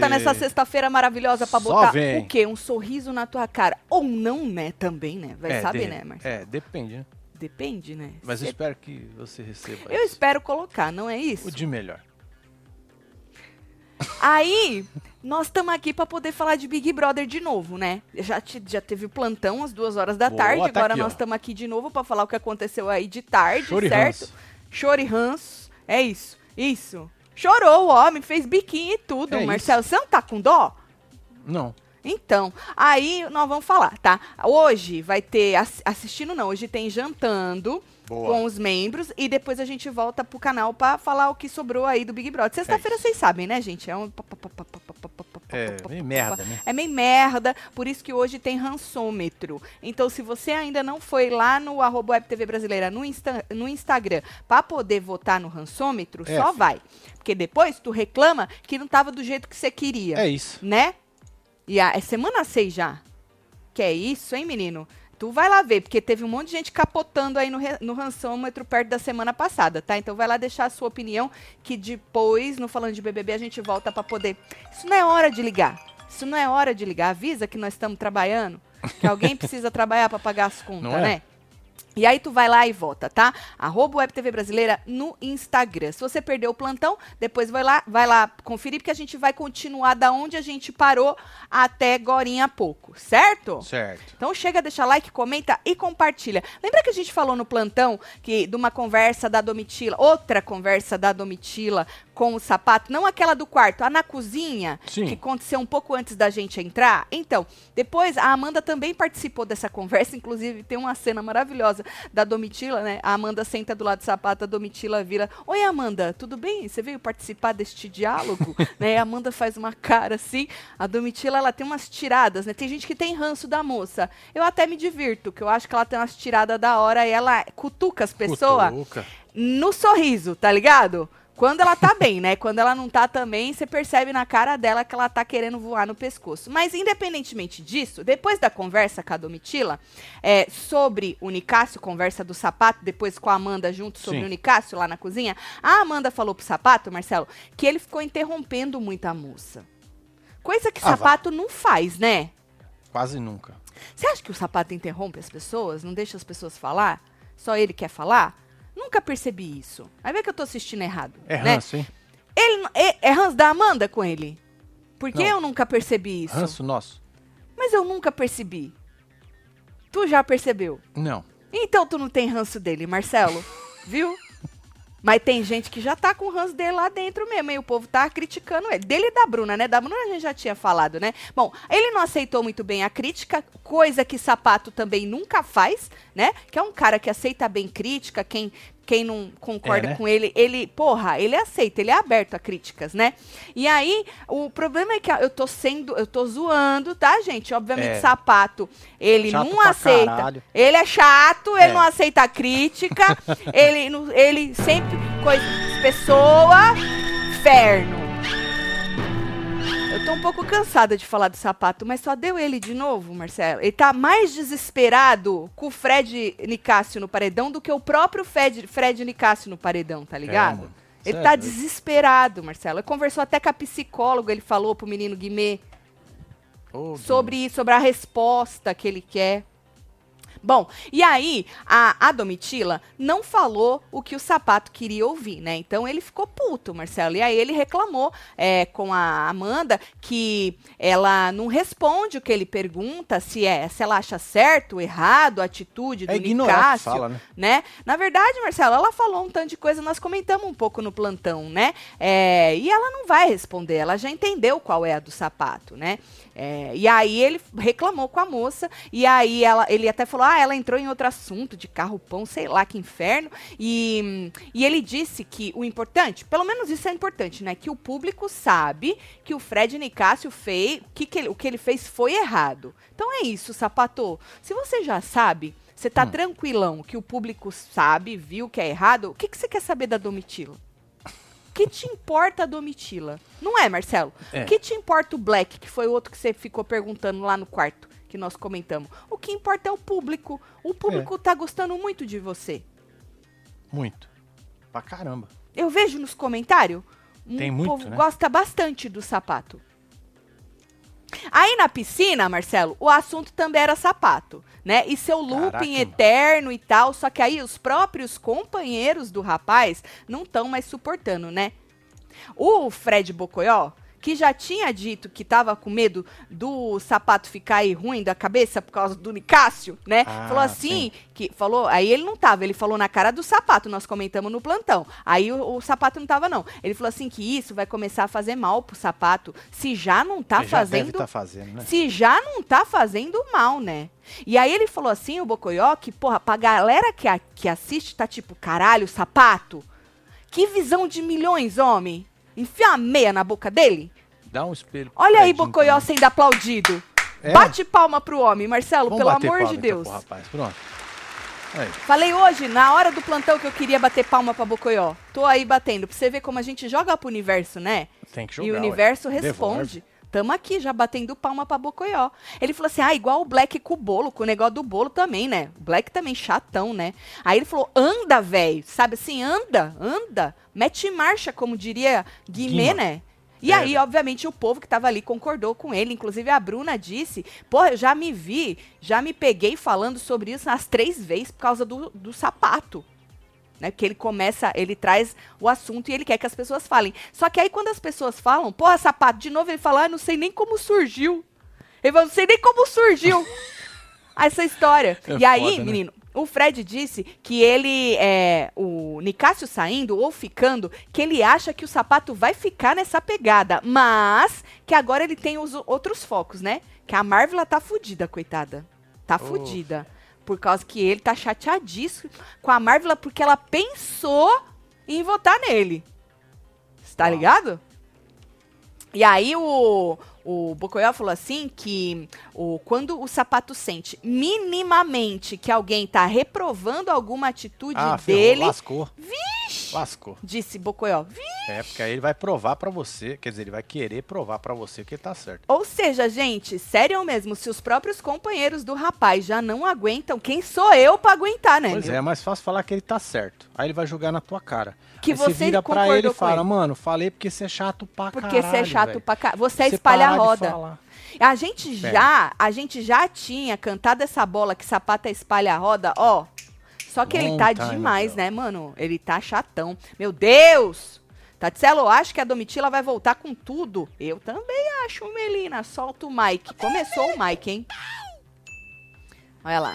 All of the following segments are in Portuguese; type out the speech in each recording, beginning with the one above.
volta nessa sexta-feira maravilhosa pra Só botar vem. o quê? Um sorriso na tua cara. Ou não, né? Também, né? Vai É, saber, de- né, Marcelo? É, depende, né? Depende, né? Mas eu Cê- espero que você receba eu isso. espero colocar, não é isso? o de melhor. Aí, nós estamos aqui pra poder falar de Big Brother de novo, né? Já, te- já teve o plantão às duas horas da Boa, tarde, tá agora aqui, nós ó. estamos aqui de novo pra falar o que aconteceu aí de tarde, Chore certo? Chore ranço. É isso, isso. Chorou o homem, fez biquinho e tudo, É Marcelo. Você não tá com dó? Não. Então, aí nós vamos falar, tá? Hoje vai ter, ass- assistindo não, hoje tem jantando Boa. com os membros e depois a gente volta pro canal pra falar o que sobrou aí do Big Brother. Sexta-feira isso. vocês sabem, né, gente? É um... É, meio merda, né? É meio merda, por isso que hoje tem rançômetro. Então, se você ainda não foi lá no arroba Web TV Brasileira no, Insta- no Instagram pra poder votar no rançômetro, É, só vai. Porque depois tu reclama que não tava do jeito que você queria É isso. né? E a, é semana 6 já. Que é isso, hein, menino? Tu vai lá ver, porque teve um monte de gente capotando aí no, re- no rançômetro perto da semana passada, tá? Então vai lá deixar a sua opinião, que depois, no Falando de BBB, a gente volta pra poder... Isso não é hora de ligar. Isso não é hora de ligar. Avisa que nós estamos trabalhando, que alguém precisa trabalhar pra pagar as contas, é? né? E aí tu vai lá e vota, tá? Arroba Web TV Brasileira no Instagram. Se você perdeu o plantão, depois vai lá, vai lá conferir, porque a gente vai continuar da onde a gente parou até agorinha há pouco, certo? Certo. Então chega, deixa like, comenta e compartilha. Lembra que a gente falou no plantão que de uma conversa da Domitila, outra conversa da Domitila com o sapato, não aquela do quarto, a na cozinha, Sim. que aconteceu um pouco antes da gente entrar? Então, depois a Amanda também participou dessa conversa, inclusive tem uma cena maravilhosa da Domitila, né? A Amanda senta do lado do sapato, a Domitila vira: Oi, Amanda, tudo bem? Você veio participar deste diálogo? né? A Amanda faz uma cara assim. A Domitila, ela tem umas tiradas, né? Tem gente que tem ranço da moça. Eu até me divirto, que eu acho que ela tem umas tiradas da hora e ela cutuca as pessoas Cutuca. no sorriso, tá ligado? Quando ela tá bem, né? Quando ela não tá também, você percebe na cara dela que ela tá querendo voar no pescoço. Mas independentemente disso, depois da conversa com a Domitila, é, sobre o Nicásio, conversa do sapato, depois com a Amanda junto sobre Sim. o Nicásio lá na cozinha, a Amanda falou pro sapato, Marcelo, que ele ficou interrompendo muito a moça. Coisa que Ah, sapato não faz, né? Quase nunca. Você acha que o sapato interrompe as pessoas? Não deixa as pessoas falar? Só ele quer falar? Nunca percebi isso. Vai ver que eu tô assistindo errado. É né? ranço, hein? Ele, é, é ranço da Amanda com ele? Por que eu nunca percebi isso? Ranço nosso? Mas eu nunca percebi. Tu já percebeu? Não. Então tu não tem ranço dele, Marcelo. Viu? Mas tem gente que já tá com o ranço dele lá dentro mesmo, e o povo tá criticando ele. Dele e da Bruna, né? Da Bruna a gente já tinha falado, né? Bom, ele não aceitou muito bem a crítica, coisa que Sapato também nunca faz, né? Que é um cara que aceita bem crítica, quem, quem não concorda É, né? com ele, ele, porra, ele aceita, ele é aberto a críticas, né? E aí, o problema é que eu tô sendo, eu tô zoando, tá, gente? Obviamente, É. Sapato, ele Chato não aceita. caralho. Ele é chato, ele É. não aceita a crítica, ele, ele sempre coisa. Pessoa, inferno. Eu tô um pouco cansada de falar do sapato, mas só deu ele de novo, Marcelo. Ele tá mais desesperado com o Fred Nicásio no paredão do que o próprio Fred, Fred Nicásio no paredão, tá ligado? mano. ele tá é desesperado, Marcelo. Ele conversou até com a psicóloga, ele falou pro menino Guimê Ô, sobre, sobre a resposta que ele quer. Bom, e aí a, a Domitila não falou o que o sapato queria ouvir, né? Então ele ficou puto, Marcelo. E aí ele reclamou é, com a Amanda que ela não responde o que ele pergunta, se é se ela acha certo, errado, a atitude do É ignorar que Nicásio fala, né? né? Na verdade, Marcelo, ela falou um tanto de coisa, nós comentamos um pouco no plantão, né? É, e ela não vai responder, ela já entendeu qual é a do sapato, né? É, e aí ele reclamou com a moça, e aí ela, ele até falou, ah, ela entrou em outro assunto de carro-pão, sei lá que inferno, e, e ele disse que o importante, pelo menos isso é importante, né? Que o público sabe que o Fred Nicásio fez, que que ele- o que ele fez foi errado. Então é isso, sapato. Se você já sabe, você tá tranquilão que o público sabe, viu que é errado, o que, que você quer saber da Domitila? O que te importa a Domitila? Não é, Marcelo? É. O que te importa o Black, que foi o outro que você ficou perguntando lá no quarto, que nós comentamos? O que importa é o público. O público tá gostando muito de você. Muito. Pra caramba. Eu vejo nos comentários, um Tem muito, povo né? gosta bastante do sapato. Aí na piscina, Marcelo, o assunto também era sapato, né? E seu looping Caraca, eterno e tal. Só que aí os próprios companheiros do rapaz não estão mais suportando, né? O Fred Bocoió, que já tinha dito que tava com medo do sapato ficar aí ruim da cabeça por causa do Nicásio, né? Ah, falou assim, que falou, aí ele não tava, ele falou na cara do sapato, nós comentamos no plantão. Aí o, o sapato não tava não. Ele falou assim que isso vai começar a fazer mal pro sapato, se já não tá já deve fazendo tá fazendo, né? se já não tá fazendo mal, né? E aí ele falou assim, o Bocoió, que, porra, pra galera que, a- que assiste, tá tipo, caralho, sapato. Que visão de milhões, homem. Enfia a meia na boca dele. Dá um espelho. Olha aí, Bocoió também. sendo aplaudido. É? Bate palma pro homem, Marcelo, Vamos pelo bater amor palma, de então, Deus. pro rapaz. Pronto. Aí. Falei hoje, na hora do plantão, que eu queria bater palma pra Bocoió. Tô aí batendo, pra você ver como a gente joga pro universo, né? Tem que jogar. E o ué. universo Devolve. Tamo aqui já batendo palma pra Bocoió. Ele falou assim: ah, igual o Black com o bolo, com o negócio do bolo também, né? O Black também chatão, né? Aí ele falou: anda, velho. Sabe assim, anda, anda. Mete marcha, como diria Guimê, Guima. né? E É, aí, obviamente, o povo que tava ali concordou com ele. Inclusive, a Bruna disse: Porra, eu já me vi, já me peguei falando sobre isso nas três vezes por causa do, do sapato. Né? Que ele começa, ele traz o assunto e ele quer que as pessoas falem. Só que aí, quando as pessoas falam, porra, sapato, de novo ele fala: ah, não sei nem como surgiu. Ele fala, não sei nem como surgiu essa história. É e aí, foda, né? menino, o Fred disse que ele, é, o Nicásio saindo ou ficando, que ele acha que o sapato vai ficar nessa pegada, mas que agora ele tem os outros focos, né? Que a Marvel tá fudida, coitada. Tá Ufa. fudida. Por causa que ele tá chateadíssimo com a Marvel porque ela pensou em votar nele. Tá Uau. ligado? E aí o, o Bocoyó falou assim que o, quando o sapato sente minimamente que alguém tá reprovando alguma atitude Ah, ferrou, dele, lascou. Vixe! Lascou. disse Bocoyó, "Vi-" É, porque aí ele vai provar pra você, quer dizer, ele vai querer provar pra você que ele tá certo. Ou seja, gente, sério mesmo, se os próprios companheiros do rapaz já não aguentam, quem sou eu pra aguentar, né? Pois meu? é, é mais fácil falar que ele tá certo. Aí ele vai jogar na tua cara. Que aí você vira pra ele e fala, ele. mano, falei porque você é chato pra Porque caralho, você é chato velho. pra cá. Você é Você espalha a gente já, a gente já tinha cantado essa bola que sapata espalha a roda, ó. Só que ele Long tá time demais, ago. né, mano? Ele tá chatão. Meu Deus! Tatselo, eu acho que a Domitila vai voltar com tudo. Eu também acho, Melina. Solta o Mike. Começou o Mike, hein? Olha lá.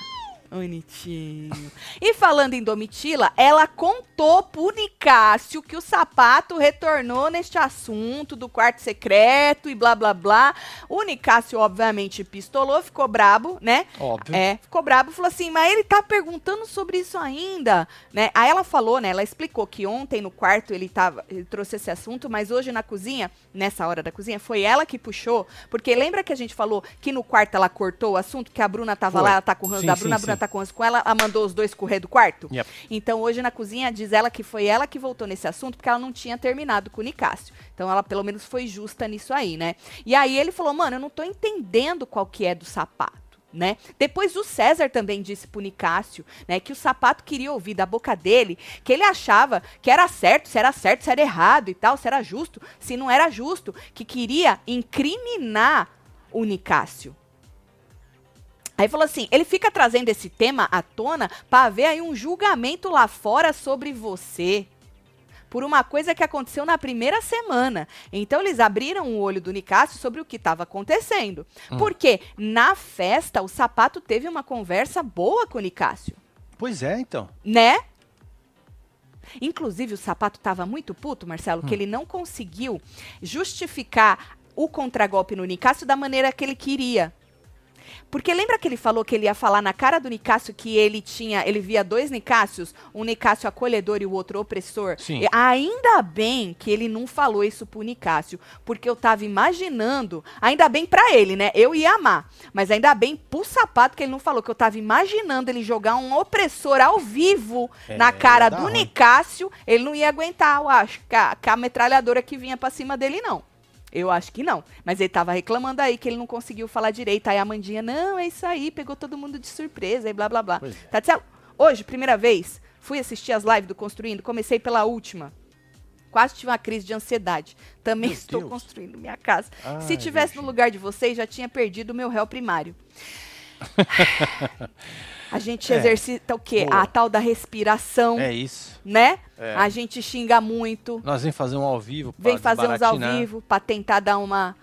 Bonitinho. E falando em Domitila, ela contou pro Nicásio que o sapato retornou neste assunto do quarto secreto e blá blá blá. O Nicásio, obviamente, pistolou, ficou brabo, né? Óbvio. É, ficou brabo, falou assim, mas ele tá perguntando sobre isso ainda, né? Aí ela falou, né? Ela explicou que ontem no quarto ele tava, ele trouxe esse assunto, mas hoje na cozinha, nessa hora da cozinha, foi ela que puxou, porque lembra que a gente falou que no quarto ela cortou o assunto, que a Bruna tava Foi. lá, ela tá com o ranço Sim, da sim, Bruna, a Bruna sim. Tá com com ela, ela mandou os dois correr do quarto. Yep. Então hoje na cozinha diz ela que foi ela que voltou nesse assunto porque ela não tinha terminado com o Nicásio. Então ela pelo menos foi justa nisso aí, né? E aí ele falou, mano, eu não tô entendendo qual que é do sapato. Né? Depois o César também disse pro Nicásio, né, que o sapato queria ouvir da boca dele que ele achava que era certo, se era certo, se era errado e tal, se era justo, se não era justo, que queria incriminar o Nicásio. Aí falou assim, ele fica trazendo esse tema à tona para haver aí um julgamento lá fora sobre você. Por uma coisa que aconteceu na primeira semana. Então eles abriram o olho do Nicásio sobre o que estava acontecendo. Porque na festa o sapato teve uma conversa boa com o Nicásio, Pois é, então. né? Inclusive o sapato estava muito puto, Marcelo, que ele não conseguiu justificar o contragolpe no Nicásio da maneira que ele queria. Porque lembra que ele falou que ele ia falar na cara do Nicásio que ele tinha, ele via dois Nicásios, um Nicásio acolhedor e o outro opressor? Sim. E ainda bem que ele não falou isso pro Nicásio, porque eu tava imaginando, ainda bem pra ele, né? Eu ia amar, mas ainda bem pro sapato que ele não falou, que eu tava imaginando ele jogar um opressor ao vivo É, na cara do ruim. Nicásio, ele não ia aguentar, eu acho, com a, com a metralhadora que vinha pra cima dele, não. Eu acho que não. Mas ele tava reclamando aí que ele não conseguiu falar direito. Aí a Mandinha, não, é isso aí, pegou todo mundo de surpresa e blá blá blá. Pois é. Tatiana, hoje, primeira vez, fui assistir as lives do Construindo, comecei pela última. Quase tive uma crise de ansiedade. Também Meu estou Deus. construindo minha casa. Ai, Se tivesse no lugar de vocês, já tinha perdido o meu réu primário. A gente É. exercita o quê? Boa. A tal da respiração, É isso. né? É. A gente xinga muito, Nós vem fazer um ao vivo pra vem fazer uns ao vivo pra tentar dar uma,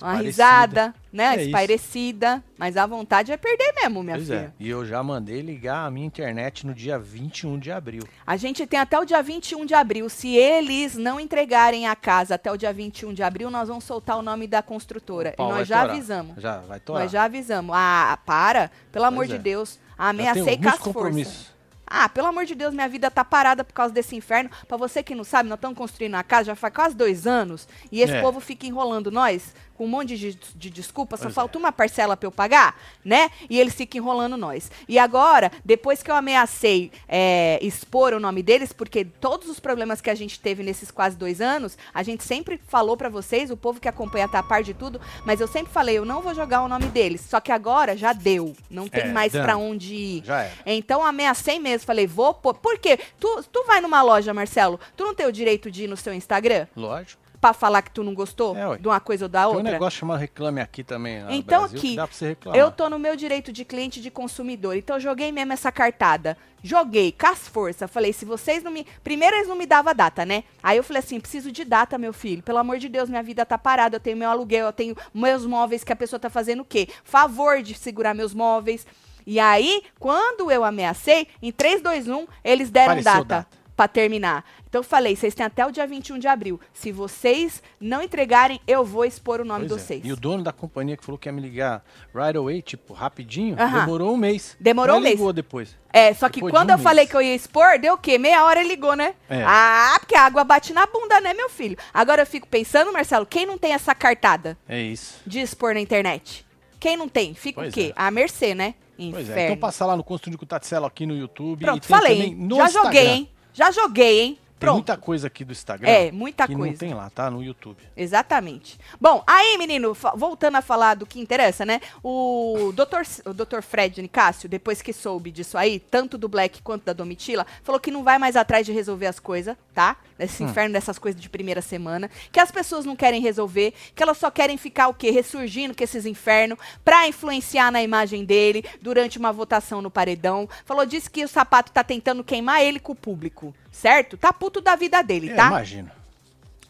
uma Esparecida. risada, né? É isso. Espairecida. Mas a vontade é perder mesmo, minha Pois filha. é. E eu já mandei ligar a minha internet no dia 21 de abril. A gente tem até o dia 21 de abril. Se eles não entregarem a casa até o dia 21 de abril, nós vamos soltar o nome da construtora. E nós já torar. avisamos. Já vai torar. Nós já avisamos. Ah, para. Pelo amor Pois de é. Deus. Ameacei com as forças. Ah, pelo amor de Deus, minha vida tá parada por causa desse inferno. Pra você que não sabe, nós estamos construindo a casa já faz quase dois anos. E esse É. povo fica enrolando nós com um monte de, de desculpa. Só Pois falta uma parcela pra eu pagar, né? E eles ficam enrolando nós. E agora, depois que eu ameacei é, expor o nome deles, porque todos os problemas que a gente teve nesses quase dois anos, a gente sempre falou pra vocês, o povo que acompanha tá a par de tudo, mas eu sempre falei, eu não vou jogar o nome deles. Só que agora já deu. Não tem É, mais pra onde ir. Então ameacei mesmo, falei, vou pôr. Por quê? Tu, tu vai numa loja, Marcelo, tu não tem o direito de ir no seu Instagram Lógico. Pra falar que tu não gostou É, de uma coisa ou da Tem um outra? negócio chamado Reclame Aqui também. Então Brasil, aqui, dá pra você reclamar. Eu tô no meu direito de cliente e de consumidor. Então eu joguei mesmo essa cartada. Joguei, com as forças. Falei, se vocês não me. Primeiro eles não me davam data, né? Aí eu falei assim: preciso de data, meu filho. Pelo amor de Deus, minha vida tá parada. Eu tenho meu aluguel, eu tenho meus móveis que a pessoa tá fazendo o quê? Favor de segurar meus móveis. E aí, quando eu ameacei, em 3, 2, 1, eles deram data. data. Pra terminar. Então eu falei, vocês têm até o dia 21 de abril. Se vocês não entregarem, eu vou expor o nome Pois de é. vocês. E o dono da companhia que falou que ia me ligar right away, tipo, rapidinho, Aham. demorou um mês. Demorou Mas um mês. ligou depois. É, só que Depois de quando um eu falei mês. que eu ia expor, deu o quê? Meia hora ele ligou, né? É. Ah, porque a água bate na bunda, né, meu filho? Agora eu fico pensando, Marcelo, quem não tem essa cartada É isso. de expor na internet? Quem não tem? Fica Pois o quê? é. À mercê, né? Pois Inferno. é. Então passa lá no Construindo com Tatselo aqui no YouTube. e Pronto, tem falei, também no Já Instagram. joguei, hein? Já joguei, hein? Tem Pronto. muita coisa aqui do Instagram. É, muita que coisa. não tem lá, tá? No YouTube. Exatamente. Bom, aí, menino, voltando a falar do que interessa, né? O Dr. O Dr. Fred Nicásio, depois que soube disso aí, tanto do Black quanto da Domitila, falou que não vai mais atrás de resolver as coisas, tá? Desse inferno dessas coisas de primeira semana. Que as pessoas não querem resolver, que elas só querem ficar o quê? Ressurgindo com esses infernos pra influenciar na imagem dele durante uma votação no paredão. Falou, disse que o sapato tá tentando queimar ele com o público, certo? Tá puto da vida dele, É, tá? imagino.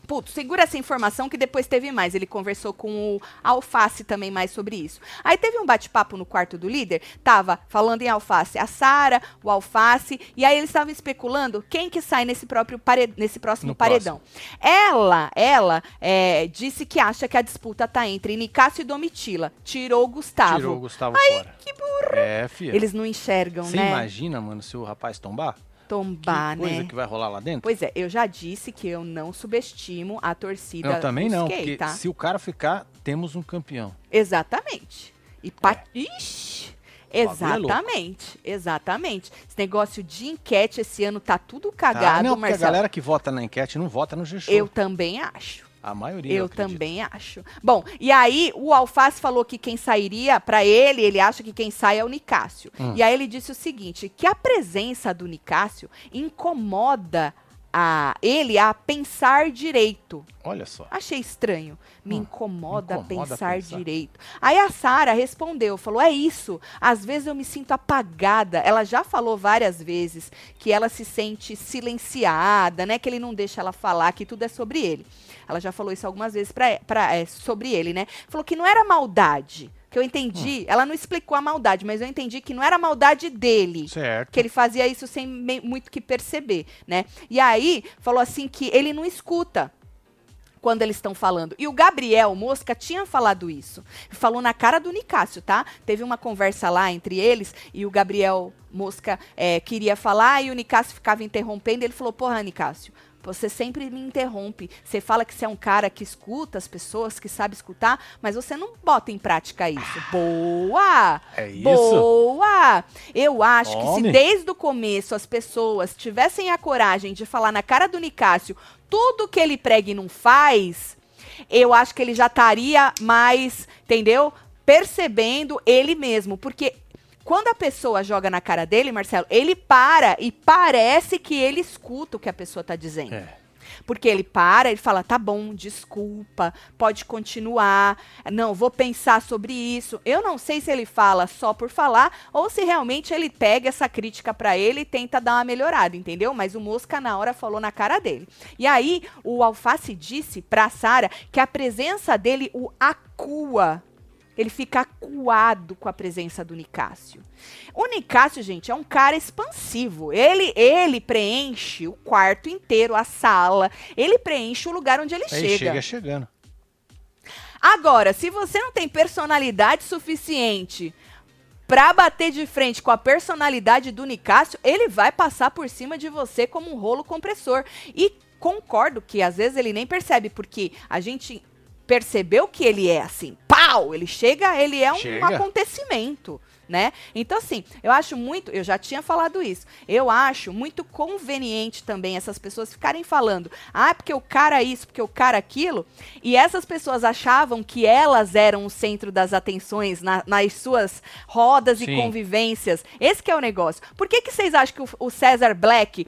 Puto, segura essa informação que depois teve mais. Ele conversou com o Alface também mais sobre isso. Aí teve um bate-papo no quarto do líder, tava falando em Alface, a Sara, o Alface, e aí eles estavam especulando quem que sai nesse próprio nesse próximo No paredão. Ela, ela é, disse que acha que a disputa tá entre Nicásio e Domitila. Tirou o Gustavo. Tirou o Gustavo fora. Que burro. É, filha. Eles não enxergam, Você né? imagina, mano, se o rapaz tombar? Tombar, que coisa né? que vai rolar lá dentro? Pois é, eu já disse que eu não subestimo a torcida eu também não, Busquets, porque tá? se o cara ficar, temos um campeão. Exatamente. E pa... Ixi! É. bagulho é. Exatamente, exatamente. Esse negócio de enquete esse ano tá tudo cagado, Ah, não, porque a Marcelo. galera que vota na enquete não vota no G-Show. Eu também acho. A maioria, Eu acredito. também acho. Bom, e aí o Alface falou que quem sairia pra ele, ele acha que quem sai é o Nicásio. Hum. E aí ele disse o seguinte, que a presença do Nicásio incomoda a ele a pensar direito. Olha só. Achei estranho. Me Hum, incomoda, incomoda pensar, pensar. direito. Aí a Sara respondeu, falou: "É isso. Às vezes eu me sinto apagada". Ela já falou várias vezes que ela se sente silenciada, né, que ele não deixa ela falar, que tudo é sobre ele. Ela já falou isso algumas vezes pra, pra, é, sobre ele, né? Falou que não era maldade. Que eu entendi, ela não explicou a maldade, mas eu entendi que não era maldade dele Certo. que ele fazia isso sem muito que perceber, né? E aí falou assim que ele não escuta quando eles estão falando. E o Gabriel Mosca tinha falado isso. Falou na cara do Nicásio, tá? Teve uma conversa lá entre eles e o Gabriel Mosca é, queria falar e o Nicásio ficava interrompendo. Ele falou: Porra, Nicásio. Você sempre me interrompe. Você fala que você é um cara que escuta as pessoas, que sabe escutar, mas você não bota em prática isso. Boa! É isso. Boa! Eu acho que se Homem. desde o começo as pessoas tivessem a coragem de falar na cara do Nicásio tudo que ele prega e não faz, eu acho que ele já estaria mais, entendeu? Percebendo ele mesmo. Porque quando a pessoa joga na cara dele, Marcelo, ele para e parece que ele escuta o que a pessoa tá dizendo. É. Porque ele para, ele fala: tá bom, desculpa, pode continuar, não, vou pensar sobre isso. Eu não sei se ele fala só por falar ou se realmente ele pega essa crítica para ele e tenta dar uma melhorada, entendeu? Mas o Mosca na hora falou na cara dele. E aí o Alface disse pra Sara que a presença dele o acua ele fica acuado com a presença do Nicásio. O Nicásio, gente, é um cara expansivo. Ele ele preenche o quarto inteiro, a sala. Ele preenche o lugar onde ele Aí chega. chega chegando. Agora, se você não tem personalidade suficiente pra bater de frente com a personalidade do Nicásio, ele vai passar por cima de você como um rolo compressor. E concordo que às vezes ele nem percebe, porque a gente percebeu que ele é assim, pau, ele chega, ele é um Chega. acontecimento, né? Então assim, eu acho muito, eu já tinha falado isso. Eu acho muito conveniente também essas pessoas ficarem falando: "Ah, porque o cara isso, porque o cara aquilo", e essas pessoas achavam que elas eram o centro das atenções na- nas suas rodas e Sim. convivências. Esse que é o negócio. Por que que vocês acham que o, o César Black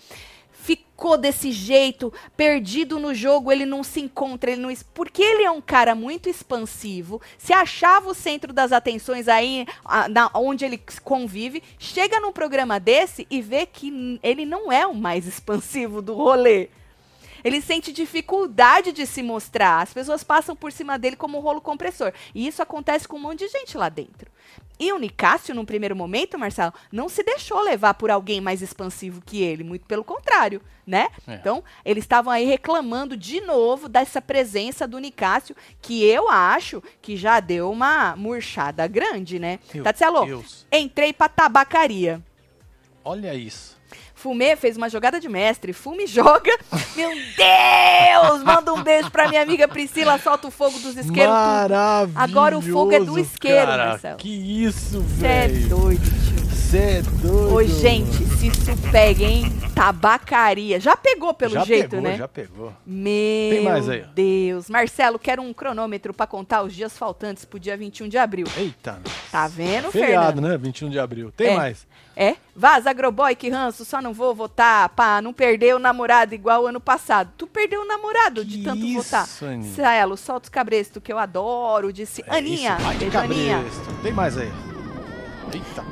ficou desse jeito, perdido no jogo, ele não se encontra, ele não. Porque ele é um cara muito expansivo, se achava o centro das atenções aí, a- na- onde ele convive, chega num programa desse e vê que ele não é o mais expansivo do rolê. Ele sente dificuldade de se mostrar. As pessoas passam por cima dele como um rolo compressor. E isso acontece com um monte de gente lá dentro. E o Nicásio, num primeiro momento, Marcelo, não se deixou levar por alguém mais expansivo que ele. Muito pelo contrário, né? É. Então, eles estavam aí reclamando de novo dessa presença do Nicásio, que eu acho que já deu uma murchada grande, né? Meu Deus. entrei pra tabacaria. Olha isso. Fumê fez uma jogada de mestre. Fume joga. Meu Deus! Manda um beijo pra minha amiga Priscila. Solta o fogo dos isqueiros. Maravilhoso. Agora o fogo é do isqueiro, cara. Marcelo. Que isso, Cê é velho. doido, tio. Você é doido. Ô, gente, se isso pega, hein? Tabacaria. Já pegou pelo já jeito, pegou, né? Já pegou. Meu mais aí. Deus. Marcelo, quero um cronômetro pra contar os dias faltantes pro dia 21 de abril. Eita. Tá vendo, Feriado, Fernando? né? 21 de abril. Tem É. mais. É? Vaza, Agroboy, que ranço, só não vou votar pra não perder o namorado igual ano passado. Tu perdeu o namorado de Que tanto isso, votar. Aninha? Celo, solta os cabrestos que eu adoro, disse É Aninha. isso, vai de Aninha. cabresto. Tem mais aí. Eita?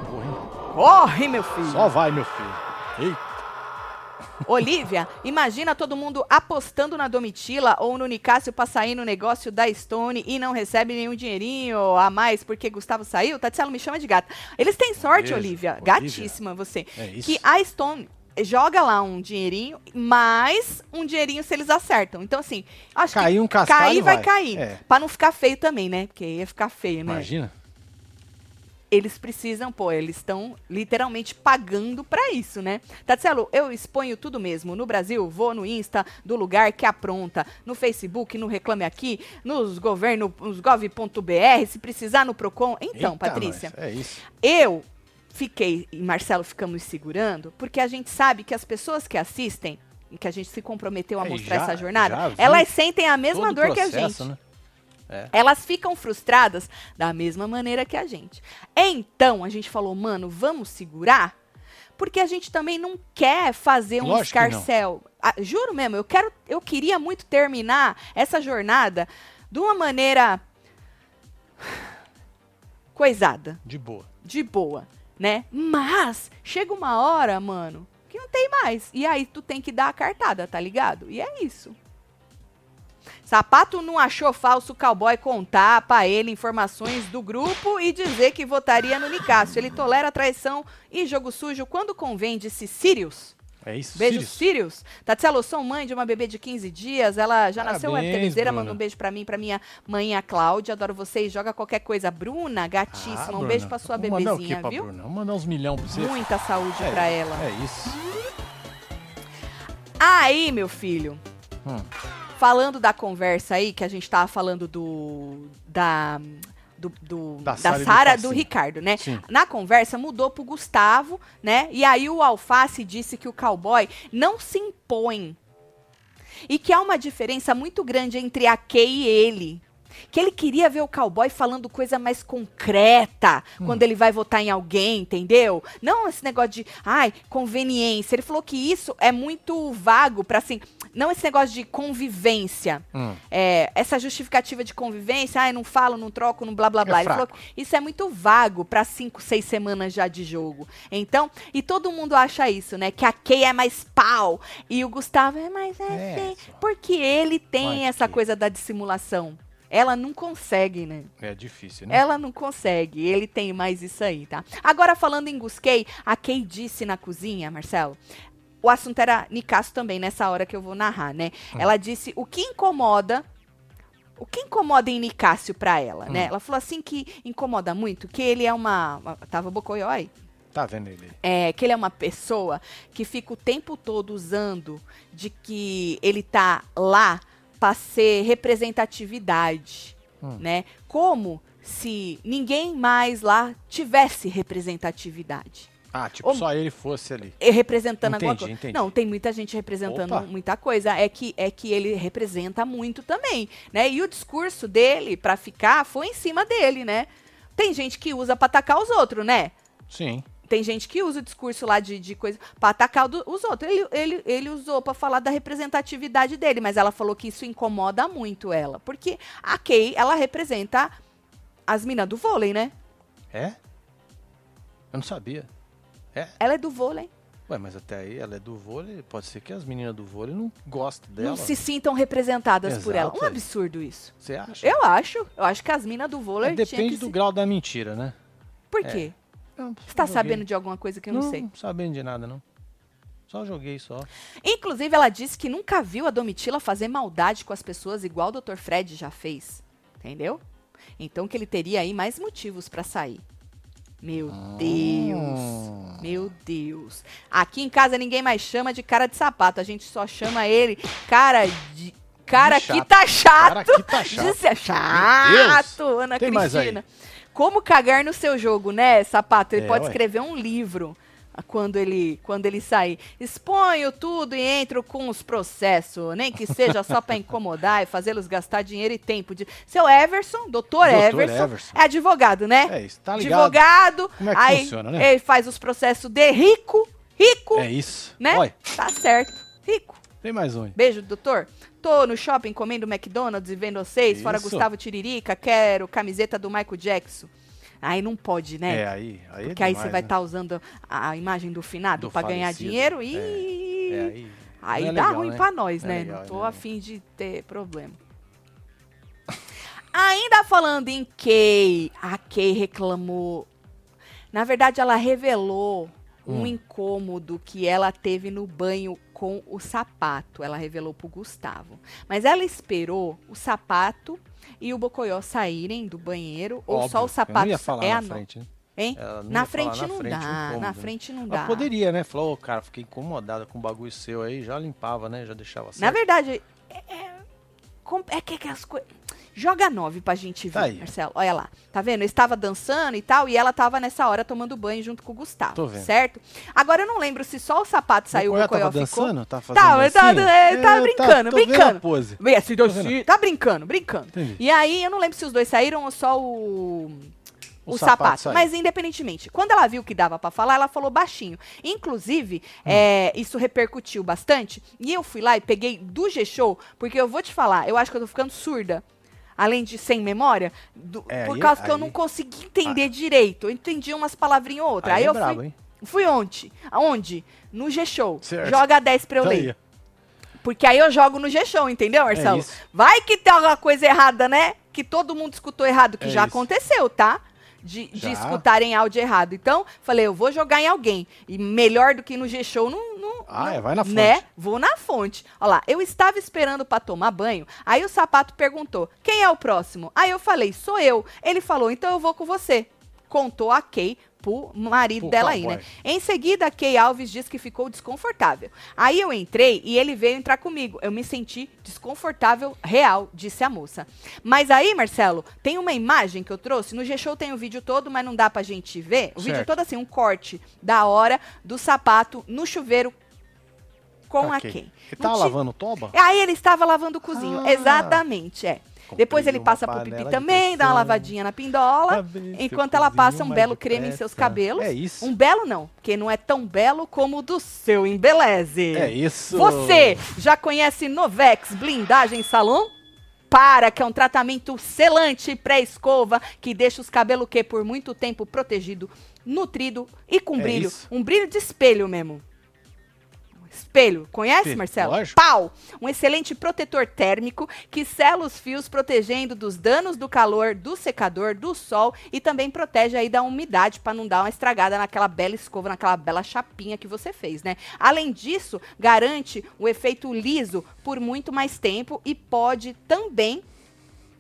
Corre, meu filho. Só vai, meu filho. Eita. Olivia, imagina todo mundo apostando na Domitila ou no Nicásio pra sair no negócio da Stone e não recebe nenhum dinheirinho a mais porque Gustavo saiu. Tatselo me chama de gata. Eles têm sorte, Olivia. Olivia. Gatíssima você. É isso. Que a Stone joga lá um dinheirinho, mais um dinheirinho se eles acertam. Então, assim, acho Cair que um cascalho cair vai, vai. cair. É. Pra não ficar feio também, né? Porque ia ficar feio, né? Imagina. Eles precisam, pô, eles estão literalmente pagando pra isso, né? Tatselo, eu exponho tudo mesmo. No Brasil, vou no Insta do lugar que apronta. No Facebook, no Reclame Aqui, nos governo, nos gov.br, se precisar no Procon. Então, Eita, Patrícia. É isso. eu fiquei, e Marcelo ficamos segurando, porque a gente sabe que as pessoas que assistem, e que a gente se comprometeu a É, mostrar já- essa jornada, elas sentem a mesma dor que a processo, gente. Né? Elas ficam frustradas da mesma maneira que a gente. Então, a gente falou, mano, vamos segurar? Porque a gente também não quer fazer um Lógico escarcel. Ah, juro mesmo, eu quero, eu queria muito terminar essa jornada de uma maneira coisada, De boa. de boa, né? Mas chega uma hora, mano, que não tem mais. E aí tu tem que dar a cartada, tá ligado? E é isso. Sapato não achou falso o cowboy contar pra ele informações do grupo e dizer que votaria no Nicásio. Ele tolera traição e jogo sujo quando convém, disse Sirius. É isso. Beijo, Sirius. Sirius. Tatselo, sou mãe de uma bebê de 15 dias. Ela já nasceu Parabéns, webtelezeira. Bruna. Manda um beijo pra mim, pra minha mãe, a Cláudia. Adoro vocês. Joga qualquer coisa. Bruna, gatíssima. Ah, um beijo pra sua Vamos mandar o quê bebezinha, pra viu? Bruna? Vamos mandar uns milhão pra você. Muita saúde é, pra ela. É isso. Aí, meu filho, Hum. Falando da conversa aí, que a gente tava falando do. Da. Do, do- Da da Sara do. Ricardo, né? Sim. Na conversa mudou pro Gustavo, né? E aí o Alface disse que o cowboy não se impõe. E que há uma diferença muito grande entre a Kay e ele. Que ele queria ver o cowboy falando coisa mais concreta Hum. quando ele vai votar em alguém, entendeu? Não esse negócio de, ai, conveniência. Ele falou que isso é muito vago para assim, não esse negócio de convivência. Hum. É, essa justificativa de convivência, ai, não falo, não troco, não blá blá É blá. Ele fraco. falou que isso é muito vago para cinco, seis semanas já de jogo. Então, e todo mundo acha isso, né? Que a Kay é mais pau e o Gustavo é mais é, É, porque ele tem Pode essa que. coisa da dissimulação. Ela não consegue, né? É difícil, né? Ela não consegue, ele tem mais isso aí, tá? Agora, falando em Gusquei, a Kay disse na cozinha, Marcelo, o assunto era Nicasso também, nessa hora que eu vou narrar, né? Ela disse o que incomoda, o que incomoda em Nicásio pra ela, né? Ela falou assim que incomoda muito, que ele é uma... uma- Tava bocoió aí? Tá vendo ele? é, que ele é uma pessoa que fica o tempo todo usando de que ele tá lá para ser representatividade, Hum. né? Como se ninguém mais lá tivesse representatividade. Ah, tipo, Ô, só ele fosse ali. E Representando Entendi, alguma coisa. entendi. Não, tem muita gente representando Opa. muita coisa. É que, é que ele representa muito também, né? E o discurso dele, pra ficar, foi em cima dele, né? Tem gente que usa pra atacar os outros, né? Sim. Tem gente que usa o discurso lá de, de coisa pra atacar do- os outros. Ele, ele, ele usou pra falar da representatividade dele, mas ela falou que isso incomoda muito ela. Porque a Kay, ela representa as minas do vôlei, né? É? Eu não sabia. É? Ela é do vôlei. Ué, mas até aí ela é do vôlei. Pode ser que as meninas do vôlei não gostem dela. Não se sintam representadas por ela. Exato, Um absurdo isso. Você acha? Eu acho. Eu acho que as minas do vôlei. É, depende do se- grau da mentira, né? Por É. quê? Você tá joguei. sabendo de alguma coisa que eu não, sei? Não sabendo de nada, não. Só joguei só. Inclusive, ela disse que nunca viu a Domitila fazer maldade com as pessoas igual o Dr. Fred já fez. Entendeu? Então que ele teria aí mais motivos pra sair. Meu Deus. Hum. Meu Deus. Aqui em casa ninguém mais chama de cara de sapato. A gente só chama ele cara de. Cara que chato. tá chato. Cara, que tá chato. Disse é chato, Ana Tem? Cristina. Como cagar no seu jogo, né, sapato? Ele É, pode ué. escrever um livro quando ele, quando ele sair. Exponho tudo e entro com os processos, nem que seja só pra incomodar e fazê-los gastar dinheiro e tempo. De... Seu Everson, doutor, Doutor Everson, Everson. é advogado, né? É isso, tá ligado? advogado, Como é que aí funciona, né? ele faz os processos de rico, rico, É isso. né? Tá certo, rico. Tem mais um. Beijo, doutor. Tô no shopping comendo McDonald's e vendo vocês, fora Isso. Gustavo Tiririca, quero camiseta do Michael Jackson. Aí não pode, né? É, aí. aí Porque é aí demais, você vai né? estar usando a a imagem do finado Do pra ganhar dinheiro É, e É, aí. aí não é dá legal, ruim né? pra nós, é né? legal, não tô é afim de ter problema. Ainda falando em Kay, a Kay reclamou. Na verdade, ela revelou um Hum. incômodo que ela teve no banho com o sapato. Ela revelou pro Gustavo. Mas ela esperou o sapato e o Bocoió saírem do banheiro ou só Óbvio, o sapato Eu não ia falar é na frente, né? Hein? Na frente na não frente, dá, incômodo, na frente não dá. poderia, né? Falou, ô, cara, fiquei incomodada com o bagulho seu aí, já limpava, né? Já deixava certo. Na verdade, é, é, é que, que as coisas. Joga nove pra gente ver, Tá aí. Marcelo. Olha lá. Tá vendo? Eu estava dançando e tal, e ela tava nessa hora tomando banho junto com o Gustavo. Tô vendo. Certo? Agora eu não lembro se só o sapato saiu, o Bocoió Bocoió tava ficou. dançando? Tá fazendo ele tava, dancinha? ele tava É, brincando, tô a brincando. pose. Assim, Tô assim, vendo. tá brincando, brincando. Entendi. E aí, eu não lembro se os dois saíram ou só o. O, O sapato. sapato. Mas independentemente, quando ela viu que dava pra falar, ela falou baixinho. Inclusive, Hum. é, isso repercutiu bastante. E eu fui lá e peguei do G-Show, porque eu vou te falar, eu acho que eu tô ficando surda. Além de sem memória, do- É, por aí- causa que eu aí- não consegui entender direito. Eu entendi umas palavrinhas ou outras. Aí, Aí é eu brabo, fui, hein? fui ontem. Aonde? No G-Show. Joga 10 pra eu Tá ler. aí. Porque aí eu jogo no G-Show, entendeu, Marcelo? É isso. Vai que tem alguma coisa errada, né? Que todo mundo escutou errado, que É já isso. aconteceu, tá? De, de áudio errado. Então, falei, eu vou jogar em alguém. E melhor do que no G-Show, não, não. Ah, não- é, vai na Né? fonte. Vou na fonte. Olha lá, eu estava esperando pra tomar banho. Aí o sapato perguntou: quem é o próximo? Aí eu falei: sou eu. Ele falou: então eu vou com você. Contou a Kay pro marido Pro dela aí, cowboy. né? Em seguida, a Kay Alves diz que ficou desconfortável. Aí eu entrei e ele veio entrar comigo. Eu me senti desconfortável real, disse a moça. Mas aí, Marcelo, tem uma imagem que eu trouxe. No G-Show tem o vídeo todo, mas não dá pra gente ver. O vídeo Certo. todo assim, um corte da hora do sapato no chuveiro com a Ok. Kay. Ele Não tava ti- lavando toba? Aí ele estava lavando o cozinho. Ah. Exatamente, é. Depois ele passa pro pipi também, dá uma lavadinha na pindola. Enquanto ela passa um belo creme em seus cabelos. É isso. Um belo não, porque não é tão belo como o do seu Embeleze. É isso. Você já conhece Novex Blindagem Salão? Para, que é um tratamento selante pré-escova que deixa os cabelos que por muito tempo protegido, nutrido e com É brilho. isso. Um brilho de espelho mesmo. Espelho, conhece, Marcelo? lógico. Pau! Um excelente protetor térmico que sela os fios, protegendo dos danos do calor, do secador, do sol e também protege aí da umidade para não dar uma estragada naquela bela escova, naquela bela chapinha que você fez, né? Além disso, garante o efeito liso por muito mais tempo e pode também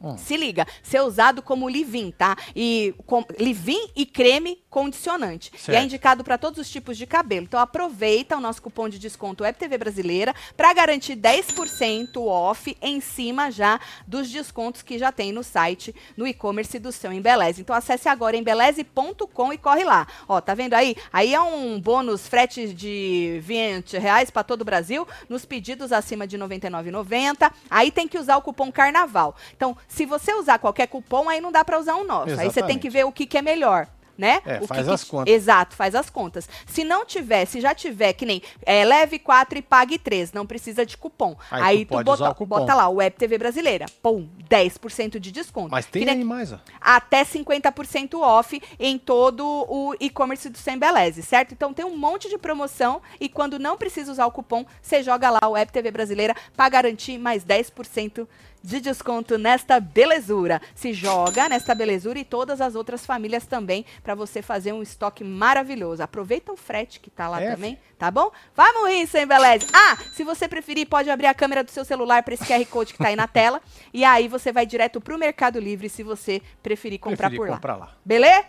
Hum. se liga, ser usado como leave-in, tá? E com, leave-in e creme condicionante. E é Certo. indicado para todos os tipos de cabelo. Então aproveita o nosso cupom de desconto WebTV Brasileira para garantir 10% off em cima já dos descontos que já tem no site, no e-commerce do seu Embeleze. Então acesse agora embeleze.com e corre lá. Ó, tá vendo aí? Aí é um bônus frete de 20 reais para todo o Brasil nos pedidos acima de R$ 99,90. Aí tem que usar o cupom Carnaval. Então, se você usar qualquer cupom, aí não dá para usar um nosso. Aí você tem Exatamente. que ver o que, que é melhor. Né? É, O que faz que as te- contas. Exato, faz as contas. Se não tiver, se já tiver, que nem é, leve 4 e pague 3, não precisa de cupom. Aí Aí, tu tu, bota, o bota lá, Web TV Brasileira. Pum, 10% de desconto. Mas tem Que nem- aí mais, ó. até 50% off em todo o e-commerce do Sembeleze, certo? Então tem um monte de promoção e quando não precisa usar o cupom, você joga lá o Web TV Brasileira para garantir mais 10% de desconto nesta belezura. Se joga nesta belezura e todas as outras famílias também para você fazer um estoque maravilhoso. Aproveita o frete que tá lá É, também, tá bom? Vamos rir, Sembeleze. Ah, se você preferir, pode abrir a câmera do seu celular para esse QR Code que tá aí na tela e aí você vai direto pro Mercado Livre se você preferir comprar Preferi por lá. comprar lá. Beleza?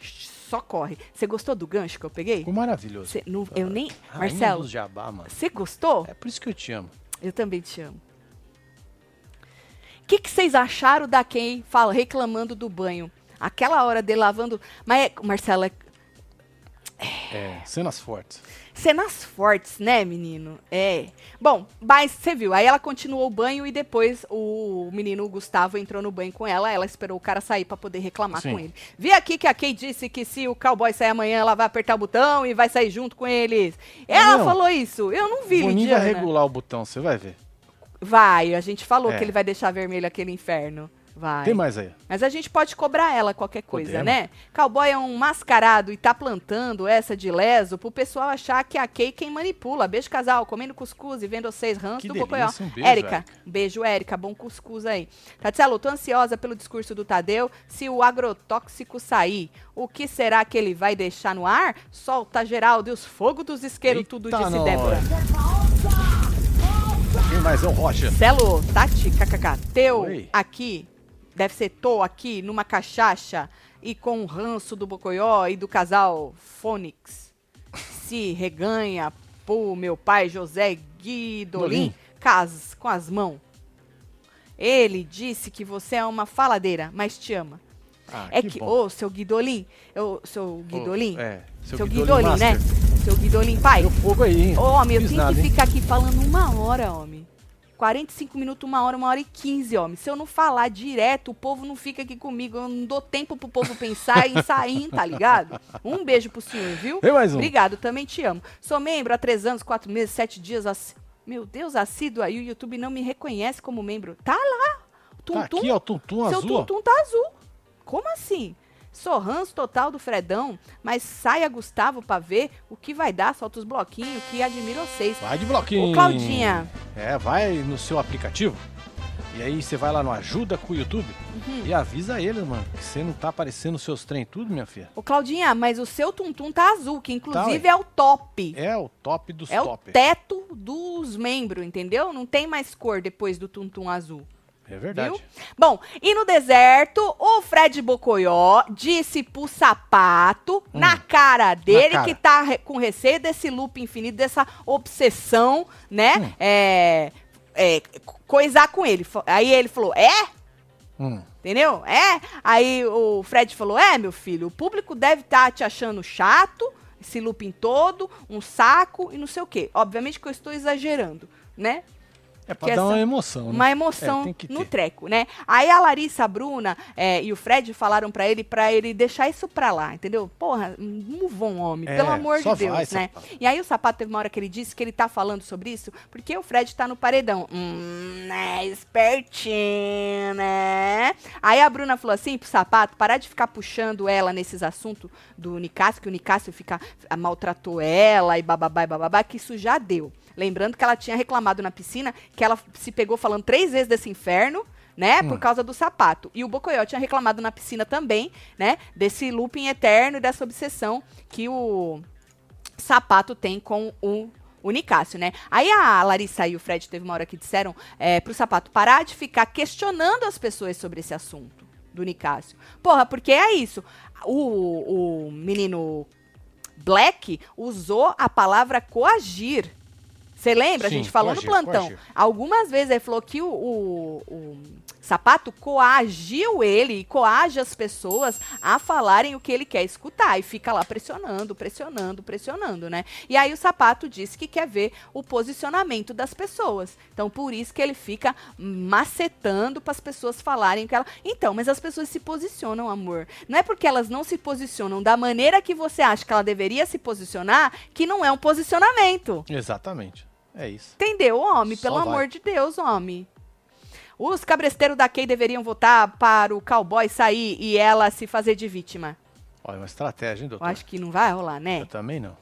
Só corre. Você gostou do gancho que eu peguei? Ficou maravilhoso. Cê- não- eu nem. Rainha Marcelo, dos jabá, mano. você gostou? É por isso que eu te amo. Eu também te amo. O que que vocês acharam da quem fala reclamando do banho? Aquela hora dele lavando. Mas, é, Marcelo, é É, cenas fortes. cenas fortes, né, menino? É. Bom, mas você viu, aí ela continuou o banho e depois o menino o Gustavo entrou no banho com ela. Ela esperou o cara sair pra poder reclamar Sim. com ele. Vi aqui que a Kay disse que se o cowboy sair amanhã, ela vai apertar o botão e vai sair junto com eles. Ela Não. falou isso. Eu não vi, Boninho vai Lidiana. regular o botão, você vai ver. Vai, a gente falou É. que ele vai deixar vermelho aquele inferno. Vai. Tem mais aí. Mas a gente pode cobrar ela qualquer coisa, Podemos. né? Cowboy é um mascarado e tá plantando essa de leso pro pessoal achar que é a Kay quem manipula. Beijo, casal. Comendo cuscuz e vendo vocês ranço Que do Pocoyo. um beijo, Érica. Beijo, Érica. Bom cuscuz aí. Tatielo, tô ansiosa pelo discurso do Tadeu. Se o agrotóxico sair, o que será que ele vai deixar no ar? Solta Geraldo e os fogos dos isqueiros, tudo Eita, disse nós. Débora. Mais é o Roger? Celo, Tati, kkk, teu Oi. aqui, deve ser tô aqui, numa cachaça e com o ranço do Bocoió e do casal Fônix, se reganha pro meu pai José Guidolim Dolim. cas, com as mãos. Ele disse que você é uma faladeira, mas te ama. Ah, é que, ô, seu Guidolim, ô, seu Guidolim, Ô, É, seu, seu Guidolim, Guidolim, né? Seu Guidolim, pai, Deu fogo aí, hein? Ô, homem, eu tenho nada, que hein? ficar aqui falando uma hora, homem. 45 minutos, uma hora, uma hora e 15, homem. Se eu não falar direto, o povo não fica aqui comigo. Eu não dou tempo pro povo pensar e sair, tá ligado? Um beijo pro senhor, viu? Tem mais um. Obrigado, também te amo. Sou membro há três anos, quatro meses, sete dias. ass- Meu Deus, assíduo aí. O YouTube não me reconhece como membro. Tá lá. Tum, Tá tum. aqui, ó, tum-tum Seu azul. ó. tum-tum tá azul. Como assim? Sou ranço total do Fredão, mas saia Gustavo pra ver o que vai dar. Solta os bloquinhos que admiro vocês. Vai de bloquinho. Ô, Claudinha. É, vai no seu aplicativo. E aí você vai lá no Ajuda com o YouTube Uhum. e avisa eles, mano, que você não tá aparecendo os seus trem tudo, minha filha. Ô, Claudinha, mas o seu tum-tum tá azul, que inclusive Tá, é o top. É o top dos É o top. teto dos membros, entendeu? Não tem mais cor depois do tum-tum azul. É verdade. Viu? Bom, e no deserto, o Fred Bocoió disse pro sapato, na cara dele, cara. que tá re- com receio desse loop infinito, dessa obsessão, né? Hum. É, é, coisar com ele. Aí ele falou, é? Hum. Entendeu? É? Aí o Fred falou: É, meu filho, o público deve estar te achando chato, esse looping todo, um saco e não sei o quê. Obviamente que eu estou exagerando, né? É pra dar uma emoção, né? uma emoção É, tem que no treco, né? Aí a Larissa, a Bruna é, e o Fred falaram pra ele pra ele deixar isso pra lá, entendeu? Porra, move on, homem, É, pelo amor de Deus, vai, né? Sapato. E aí o Sapato teve uma hora que ele disse que ele tá falando sobre isso porque o Fred tá no paredão. Hum, né? Espertinho, né? Aí a Bruna falou assim pro Sapato parar de ficar puxando ela nesses assuntos do Nicásio, que o Nicásio fica, maltratou ela e bababá e bababá, que isso já deu. Lembrando que ela tinha reclamado na piscina que ela se pegou falando três vezes desse inferno, né? Por causa do sapato. E o Bocoyó tinha reclamado na piscina também, né? Desse looping eterno e dessa obsessão que o sapato tem com o. O Nicásio, né? Aí a Larissa e o Fred teve uma hora que disseram é, pro sapato parar de ficar questionando as pessoas sobre esse assunto do Nicásio. Porra, porque é isso. O, o menino Black usou a palavra coagir. Você lembra? Sim, a gente falou coagir, no plantão. coagir. Algumas vezes ele falou que o, o- o sapato coagiu ele e coage as pessoas a falarem o que ele quer escutar. E fica lá pressionando, pressionando, pressionando, né? E aí o sapato disse que quer ver o posicionamento das pessoas. Então, por isso que ele fica macetando para as pessoas falarem que ela. Então, mas as pessoas se posicionam, amor. Não é porque elas não se posicionam da maneira que você acha que ela deveria se posicionar que não é um posicionamento. Exatamente. É isso. Entendeu, homem? Só Pelo vai. amor de Deus, homem. Os cabresteiros da Kay deveriam votar para o cowboy sair e ela se fazer de vítima. Olha, uma estratégia, hein, Eu doutor? acho que não vai rolar, né? Eu também não.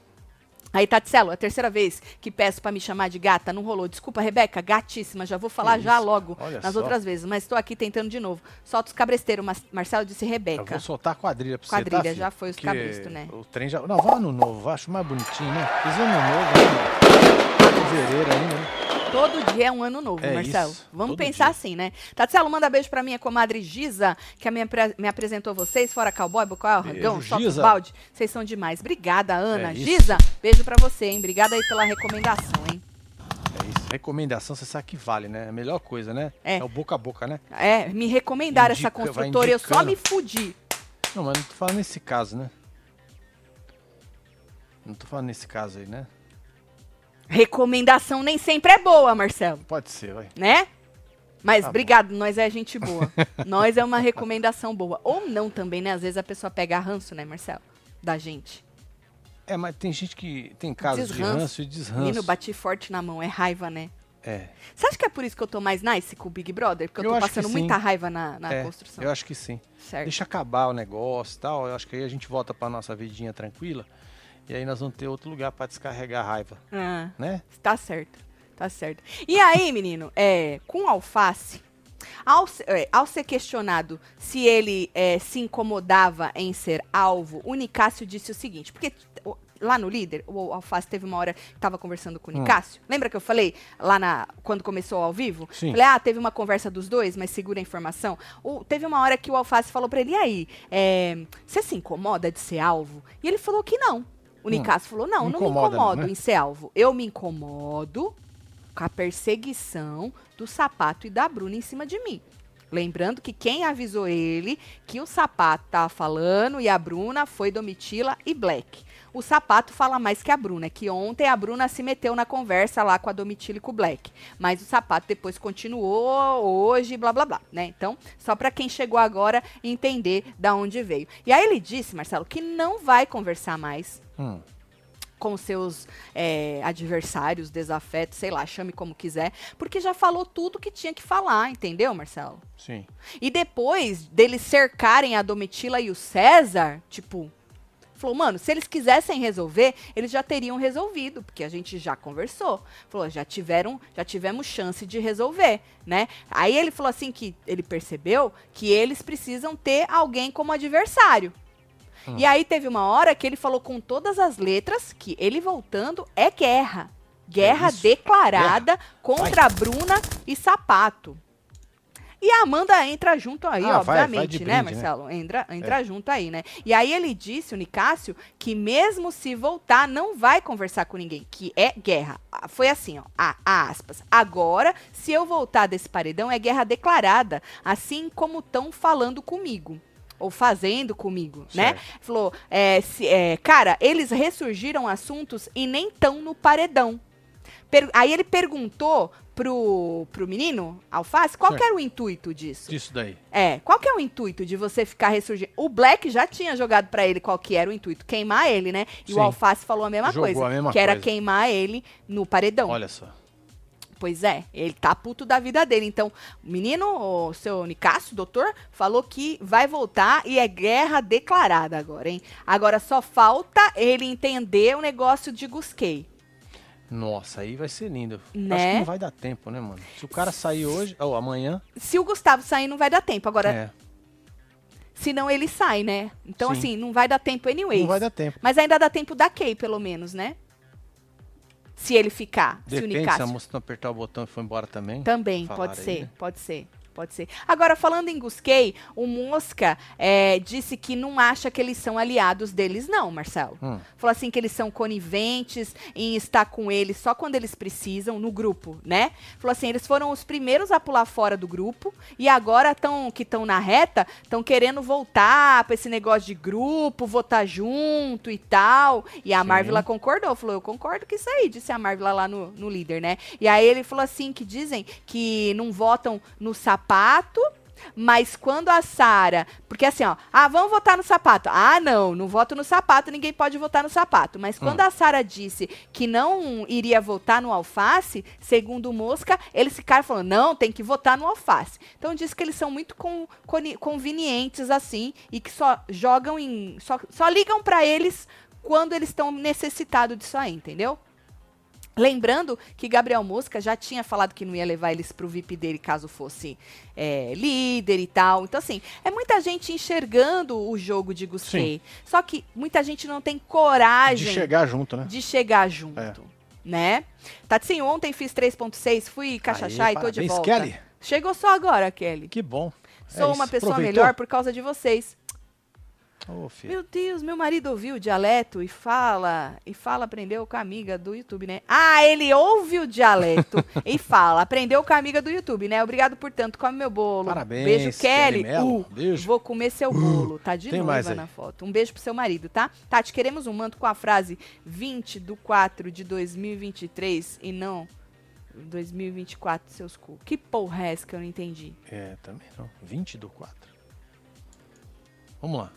Aí, Tatselo, a terceira vez que peço pra me chamar de gata, não rolou. Desculpa, Rebeca, gatíssima, já vou falar já logo olha nas só. outras vezes, mas estou aqui tentando de novo. Solta os cabresteiros, Mas- Marcelo disse Eu Rebeca. vou soltar a quadrilha pra Quadrilha, você, tá, filho? já foi os Porque cabrestos, né? O trem já... Não, vai ano novo, acho mais bonitinho, né? Fiz ano novo, né? Fevereiro ainda, né? Todo dia é um ano novo, É Marcelo. isso, Vamos pensar dia. assim, né? Tatselo, manda beijo pra minha comadre Giza, que me, apre- me apresentou vocês, fora cowboy, Beijo, ragão, Giza. balde. Vocês são demais. Obrigada, Ana. É. Giza, beijo pra você, hein? Obrigada aí pela recomendação, hein? É isso. Recomendação, você sabe que vale, né? É a melhor coisa, né? É. o boca a boca, né? É, me recomendaram essa Indica- vai construtora e eu só me fudi. Não, mas não tô falando nesse caso, né? Não tô falando nesse caso aí, né? Recomendação nem sempre é boa, Marcelo, Pode ser, vai. né? Mas Tá bom. obrigado, nós é gente boa. nós é uma recomendação boa. Ou não também, né? Às vezes a pessoa pega ranço, né, Marcelo? Da gente. É, mas tem gente que tem casos de ranço e desranço. Menino, bati forte na mão, é raiva, né? É, Você acha que é por isso que eu tô mais nice com o Big Brother? Porque eu, Eu tô passando muita raiva na, na é, construção. eu acho que sim. Certo. Deixa acabar o negócio e tal. Eu acho que aí a gente volta pra nossa vidinha tranquila. E aí nós vamos ter outro lugar pra descarregar a raiva, Ah, né? tá certo. Tá certo. E aí, menino, é, com alface, ao, é, ao ser questionado se ele é, se incomodava em ser alvo, o Nicásio disse o seguinte, porque o- lá no líder, o Alface teve uma hora que tava conversando com o Hum. Nicásio. Lembra que eu falei lá na quando começou ao vivo? Sim. Falei, ah, teve uma conversa dos dois, mas segura a informação. O- teve uma hora que o Alface falou pra ele, e aí, é, você se incomoda de ser alvo? E ele falou que não. O Hum. Nicásio falou, não, Não não me incomoda não, incomodo né? alvo. Eu me incomodo com a perseguição do sapato e da Bruna em cima de mim. Lembrando que quem avisou ele que o sapato tava falando e a Bruna foi Domitila e Black. O sapato fala mais que a Bruna, que ontem a Bruna se meteu na conversa lá com a Domitila e com o Black. Mas o sapato depois continuou hoje, blá blá blá, né? Então, só para quem chegou agora entender da onde veio. E aí ele disse, Marcelo, que não vai conversar mais Hum. com seus é, adversários, desafetos, sei lá, chame como quiser, porque já falou tudo que tinha que falar, entendeu, Marcelo? Sim. E depois deles cercarem a Domitila e o César, tipo, falou, mano, se eles quisessem resolver, eles já teriam resolvido, porque a gente já conversou. Falou, já tiveram, já tivemos chance de resolver, né? Aí ele falou assim que ele percebeu que eles precisam ter alguém como adversário. Hum. E aí teve uma hora que ele falou com todas as letras que ele voltando é guerra. Guerra isso? declarada contra a Bruna e Sapato. E a Amanda entra junto aí, Ah, vai- vai obviamente, de né, brinde, né? Marcelo? Entra, entra junto aí, né? E aí ele disse, o Nicásio, que mesmo se voltar, não vai conversar com ninguém, que é guerra. Ah, Foi assim, ó, a, a aspas. Agora, se eu voltar desse paredão, é guerra declarada, assim como estão falando comigo. Ou fazendo comigo, né? Certo. Falou, é, se- é, cara, eles ressurgiram assuntos e nem tão no paredão. Per- aí ele perguntou pro, pro menino, alface, qual que era o intuito disso? Disso daí. É, qual que é o intuito de você ficar ressurgindo? O Black já tinha jogado pra ele qual que era o intuito, queimar ele, né? E Sim. o Alface falou a mesma Jogou coisa, a mesma que era coisa. queimar ele no paredão. Olha só. Pois é, ele tá puto da vida dele. Então, o menino, o seu Nicásio, doutor, falou que vai voltar e é guerra declarada agora, hein? Agora só falta ele entender o negócio de Gusquei. Nossa, aí vai ser lindo. Né? Acho que não vai dar tempo, né, mano? Se o cara sair hoje, ou amanhã, Se o Gustavo sair, não vai dar tempo. Agora, é, senão ele sai, né? Então, Sim. assim, não vai dar tempo anyways. não vai dar tempo. Mas ainda dá tempo da Kay, pelo menos, né? Se ele ficar, se o Depende se a Nicásio. moça não apertar o botão e for embora também. Também, pode aí, ser, né? pode ser. Pode ser. Agora, falando em Gusquei, o Mosca é, disse que não acha que eles são aliados deles, não, Marcelo. Hum. Falou assim que eles são coniventes em estar com eles só quando eles precisam, no grupo, né? Falou assim, eles foram os primeiros a pular fora do grupo e agora tão, que estão na reta, estão querendo voltar pra esse negócio de grupo, votar junto e tal. E a Sim. Marvila concordou, falou, eu concordo com isso aí, disse a Marvila lá no, no líder, né? E aí ele falou assim, que dizem que não votam no sapato, mas quando a Sara, porque assim, ó, ah, vamos votar no sapato. Ah, não, não voto no sapato, ninguém pode votar no sapato. Mas quando a Sara disse que não iria votar no alface, segundo o Mosca, eles ficaram falando, não, tem que votar no alface. Então diz que eles são muito con- convenientes assim e que só jogam em, só, só ligam pra eles quando eles estão necessitados disso aí, entendeu? Lembrando que Gabriel Mosca já tinha falado que não ia levar eles pro VIP dele caso fosse é, líder e tal. Então, assim, é muita gente enxergando o jogo de Gusquei. Só que muita gente não tem De coragem chegar junto, né? de chegar junto, É. né? Tatsinho, ontem fiz 3.6, fui Aí, e tô de volta. Kelly. Chegou só agora, Kelly. Que bom. Sou É uma pessoa Aproveitou? melhor por causa de vocês. Filho. Meu Deus, meu marido ouviu o dialeto e fala, e fala, aprendeu com a amiga do YouTube, né? Ah, ele ouve o dialeto e fala, aprendeu com a amiga do YouTube, né? Obrigado por tanto, come meu bolo. Parabéns, Beijo, Kelly. Kelly. Uh, Beijo. Vou comer seu bolo. Tá de noiva na foto. Um beijo pro seu marido, tá? Tati, queremos um manto com a frase 20 do 4 de 2023 e não 2024, seus cu. Que porra é essa que eu não entendi? É, também não. 20 do 4. Vamos lá.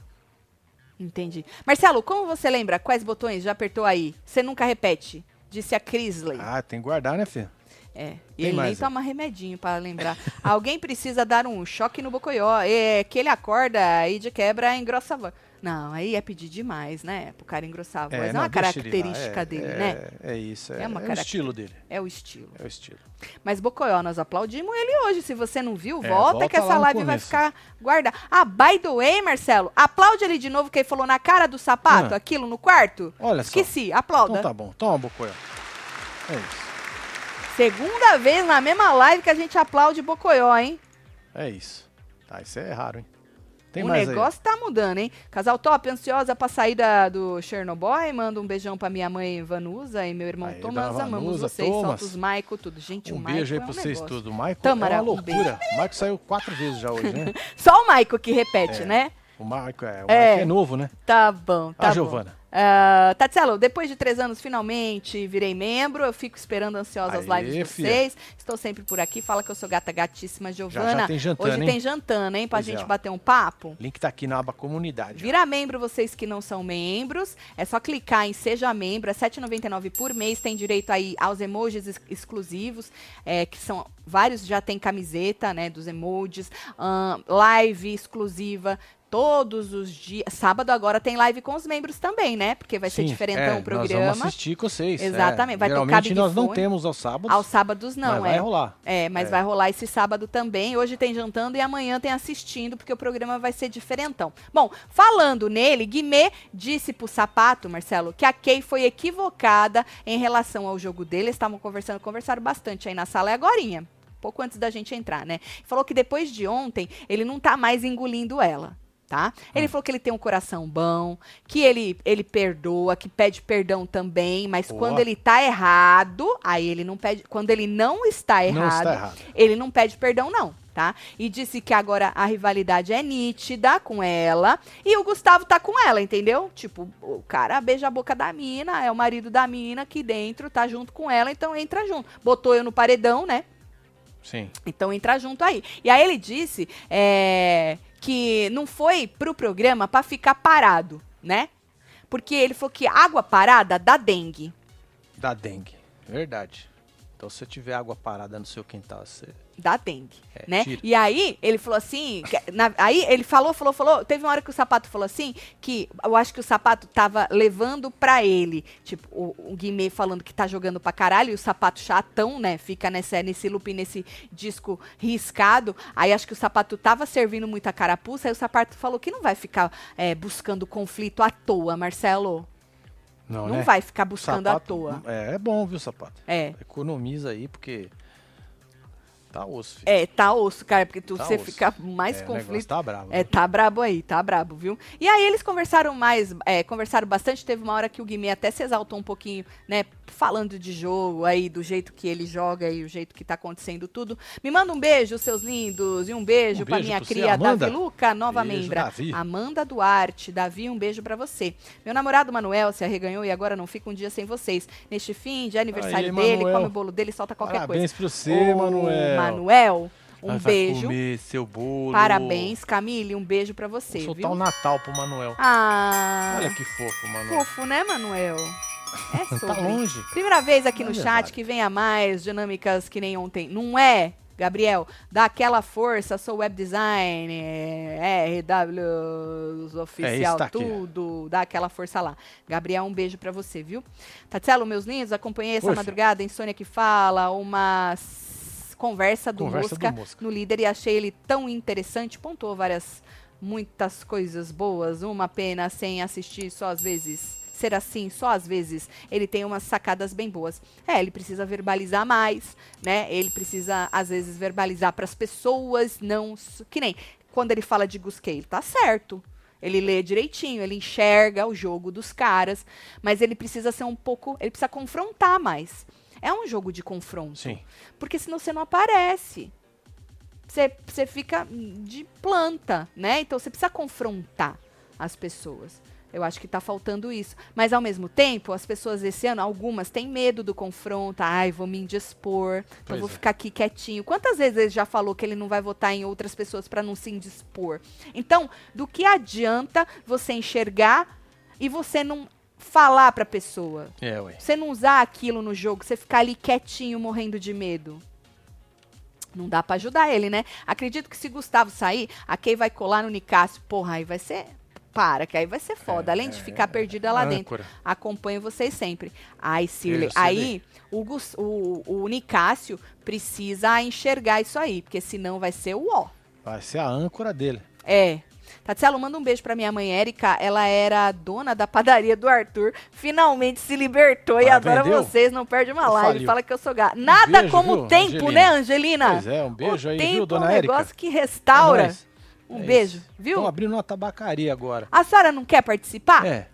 Entendi. Marcelo, como você lembra? Quais botões já apertou aí? Você nunca repete. Disse a Crisley. Ah, tem que guardar, né, filho? É. tem E ele nem mais, toma remedinho para lembrar. Alguém precisa dar um choque no Bocoió. É que ele acorda e de quebra engrossa a voz. Não, aí é pedir demais, né? Pro cara engrossar a voz. É, não, uma ele lá. característica É, dele, é, né? É isso. É, É uma é o estilo dele. É o estilo. É o estilo. Mas Bocoió, nós aplaudimos ele hoje. Se você não viu, É, volta, volta que essa live vai ficar guardada. Ah, by the way, Marcelo, aplaude ele de novo que ele falou na cara do sapato, Ah. aquilo no quarto. Olha só. Esqueci, aplauda. Então tá bom. Toma, Bocoió. É isso. Segunda vez na mesma live que a gente aplaude Bocoió, hein? É isso. Tá, isso é raro, hein? Tem o negócio tá mudando, hein? Casal top, ansiosa pra sair da, do Chernobyl. Manda um beijão pra minha mãe Vanusa e meu irmão Aí, Thomas. Amamos vocês. Thomas. Solta os Maico, tudo. Gente, aí. o Um Maico beijo aí é um pra vocês negócio. todos. O Maico Tâmara, é um uma loucura. o Maico saiu quatro vezes já hoje, né? Só o Maico que repete, É. né? O Maico é, o É. Maico é novo, né? Tá bom, tá a bom. Giovana. Ah, Tatselo, depois de três anos, finalmente virei membro. Eu fico esperando ansiosa as lives de vocês. Estou sempre por aqui. Fala que eu sou gata gatíssima, Giovana. já tem jantana, Hoje hein? tem jantana, hein? Pra Pois é, gente ó. bater um papo. Link tá aqui na aba comunidade. ó. Vira membro vocês que não são membros. É só clicar em Seja Membro. É R$ 7,99 por mês. Tem direito aí aos emojis ex- exclusivos, é, que são vários já tem camiseta, né, dos emojis. ahn, live exclusiva. Todos os dias. Sábado agora tem live com os membros também, né? Porque vai ser Sim, diferentão é, o Nós programa. vamos assistir com vocês. é. Exatamente, vai tocar Geralmente Big nós não temos aos sábados, Aos sábados não, mas vai é. rolar. É, mas É. vai rolar esse sábado também. Hoje tem jantando e amanhã tem assistindo, porque o programa vai ser diferentão. Bom, falando nele, Guimê disse pro sapato, Marcelo, que a Kay foi equivocada em relação ao jogo dele. Eles estavam conversando, conversaram bastante aí na sala, é agorinha. Pouco antes da gente entrar, né? Falou que depois de ontem, ele não tá mais engolindo ela. Tá? Hum. Ele falou que ele tem um coração bom, que ele, ele perdoa, que pede perdão também, mas Ó. quando ele tá errado, aí ele não pede. Quando ele não está errado, Não está errado. ele não pede perdão, não. tá? E disse que agora a rivalidade é nítida com ela e o Gustavo tá com ela, entendeu? Tipo, o cara beija a boca da mina, é o marido da mina aqui dentro, tá junto com ela, então entra junto. Botou eu no paredão, né? Sim. Então entra junto aí. E aí ele disse é, que não foi pro programa pra ficar parado, né? Porque ele falou que água parada dá dengue. Da dengue. Verdade. Então se tiver água parada no seu quintal, você. Dá dengue, É, né? tira. E aí ele falou assim, na- aí ele falou, falou, falou, teve uma hora que o sapato falou assim, que eu acho que o sapato tava levando pra ele, tipo, o, o Guimê falando que tá jogando pra caralho, e o sapato chatão, né, fica nesse, nesse loop, nesse disco riscado, aí acho que o sapato tava servindo muita carapuça, aí o sapato falou que não vai ficar é, buscando conflito à toa, Marcelo, Não, não né? vai ficar buscando à Sapato- toa. É, é bom, viu, sapato? É. Economiza aí, porque. Tá osso, filho. É, tá osso, cara, porque tu, Tá você osso. fica mais É, conflito. Tá bravo. É, tá brabo aí, tá brabo, viu? E aí eles conversaram mais, é, conversaram bastante. Teve uma hora que o Guimê até se exaltou um pouquinho, né? Falando de jogo aí, do jeito que ele joga e o jeito que tá acontecendo tudo. Me manda um beijo, seus lindos, e um beijo, Um pra beijo minha pra você, cria. Davi Luca, nova Beijo, membra. Davi. Amanda Duarte. Davi, um beijo pra você. Meu namorado Manuel se arreganhou e agora não fica um dia sem vocês. Neste fim de aniversário Aí, dele, Manuel. come o bolo dele, solta qualquer Parabéns coisa. pra você, Ô, Manuel. Manuel, um Vai beijo. comer seu bolo. Parabéns, Camille, um beijo pra você, Vou soltar o Natal pro Manuel. Ah, Olha que fofo, Manuel. fofo, né, Manuel? É sobre. Tá longe. Primeira vez aqui É no verdade. chat que venha mais dinâmicas que nem ontem. Não é, Gabriel? Dá aquela força, sou web design, é, RW oficial, tá aqui. tudo. Dá aquela força lá. Gabriel, um beijo pra você, viu? Tatielo, meus lindos, acompanhei essa Oi, madrugada em Sônia que fala, uma conversa do Conversa do Mosca Mosca. no líder e achei ele tão interessante, pontuou várias muitas coisas boas, uma pena sem assistir só às vezes. Ser assim, só às vezes, ele tem umas sacadas bem boas. É, ele precisa verbalizar mais, né? Ele precisa, às vezes, verbalizar para as pessoas, não. Que nem quando ele fala de Gusquei, tá certo. Ele lê direitinho, ele enxerga o jogo dos caras, mas ele precisa ser um pouco. Ele precisa confrontar mais. É um jogo de confronto. Sim. Porque senão você não aparece. Você, você fica de planta, né? Então você precisa confrontar as pessoas. Eu acho que tá faltando isso. Mas ao mesmo tempo, as pessoas esse ano, algumas têm medo do confronto. Ai, vou me indispor, então vou é. ficar aqui quietinho. Quantas vezes ele já falou que ele não vai votar em outras pessoas para não se indispor? Então, do que adianta você enxergar e você não falar pra pessoa? É, ué. Você não usar aquilo no jogo, você ficar ali quietinho, morrendo de medo. Não dá pra ajudar ele, né? Acredito que se Gustavo sair, a Kay vai colar no Nicásio. Porra, aí vai ser. Para, que aí vai ser foda. Além de ficar perdida lá dentro. Âncora. Acompanho vocês sempre. Ai, Cirley. Aí, o, Gus- o, o Nicásio precisa enxergar isso aí, porque senão vai ser o ó. Vai ser a âncora dele. É. Tatielo, manda um beijo pra minha mãe Érica. Ela era dona da padaria do Arthur. Finalmente se libertou e Ah, adora vendeu? vocês. Não perde uma live. Faliu. Fala que eu sou gato. Nada beijo, como viu, o tempo, Angelina? né, Angelina? Pois é, um beijo o aí, tempo viu, é dona um Érica? negócio que restaura. É um É beijo, isso. viu? Estão abrindo uma tabacaria agora. A senhora não quer participar? É.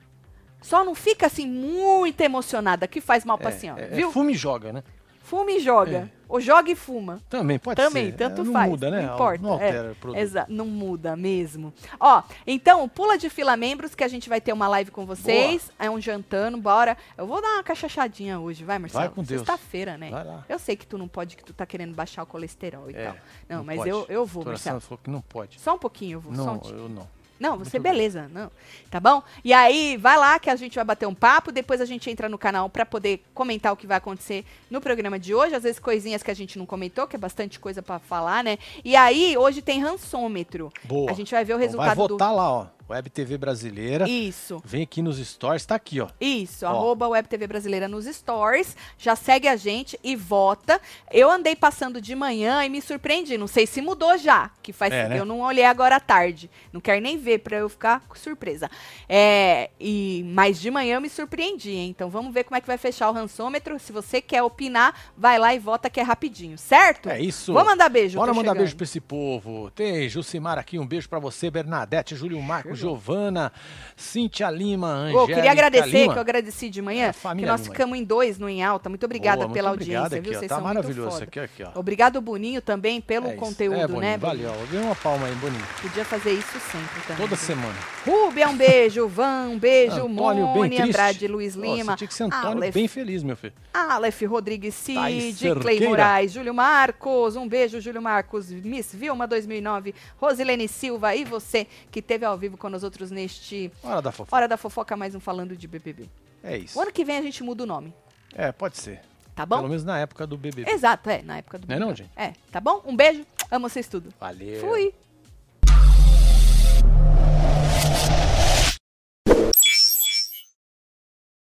Só não fica assim muito emocionada, que faz mal pra é, senhora, é, é viu? fume e joga, né? Fuma e joga. Ou joga e fuma. Também, pode Também, ser. tanto É, não faz. muda, né? Não importa. Não altera é, o produto. exa- não muda mesmo. Ó, então, pula de fila membros que a gente vai ter uma live com vocês. É um jantando, bora. Eu vou dar uma cachachadinha hoje, vai, Marcelo? Vai com Deus. Sexta-feira, né? Vai lá. Eu sei que tu não pode, que tu tá querendo baixar o colesterol e É, tal. Não, não mas pode. eu, eu vou, Marcelo. Falou que não pode. Só um pouquinho, eu vou. um Não, ti- eu não. Não, você Muito bem. beleza, não. Tá bom? E aí, vai lá que a gente vai bater um papo, depois a gente entra no canal pra poder comentar o que vai acontecer no programa de hoje, às vezes coisinhas que a gente não comentou, que é bastante coisa pra falar, né? E aí, hoje tem rançômetro. Boa. A gente vai ver o Então resultado vai votar lá, ó. Web TV Brasileira. Isso. Vem aqui nos stories, tá aqui, ó. Isso, Ó. arroba Web TV Brasileira nos stories, já segue a gente e vota. Eu andei passando de manhã e me surpreendi, não sei se mudou já, que faz É, né? eu não olhei agora à tarde, não quero nem ver pra eu ficar surpresa. É, e mas de manhã eu me surpreendi, hein? então vamos ver como é que vai fechar o rançômetro. Se você quer opinar, vai lá e vota que é rapidinho, certo? É isso. Vamos mandar beijo. Bora mandar chegando. beijo pra esse povo. Tem Jucimar aqui, um beijo pra você, Bernadette, Júlio Marco, Chegando. Giovana, Cintia Lima, Angélica queria agradecer, Lima. que eu agradeci de manhã, É, que nós ficamos em dois no Em Alta. Muito obrigada Boa, pela obrigado audiência, aqui, viu? ó. Vocês Tá são maravilhoso aqui, aqui, ó. Obrigado, Boninho, também pelo É conteúdo, é, Boninho, né? Valeu. Dê uma palma aí, Boninho. Podia fazer isso sempre também. Toda viu? semana. Rúbia, um beijo. Van, um beijo. Antônio, Mone. Andrade, Luiz Lima. Você tinha que ser Antônio Aleph, bem feliz, meu filho. Aleph Rodrigues Cid, Thaís Clay. Moraes, Júlio Marcos, um beijo, Júlio Marcos, Miss Vilma 2009, Rosilene Silva e você que esteve ao vivo com nós outros neste Hora da fofoca. Hora da Fofoca, mais um falando de BBB. É isso. O ano que vem a gente muda o nome, É, pode ser. tá bom? Pelo menos na época do BBB. Exato, é, na época do Não é não, BBB. gente? É, tá bom? Um beijo, amo vocês tudo. Valeu. Fui.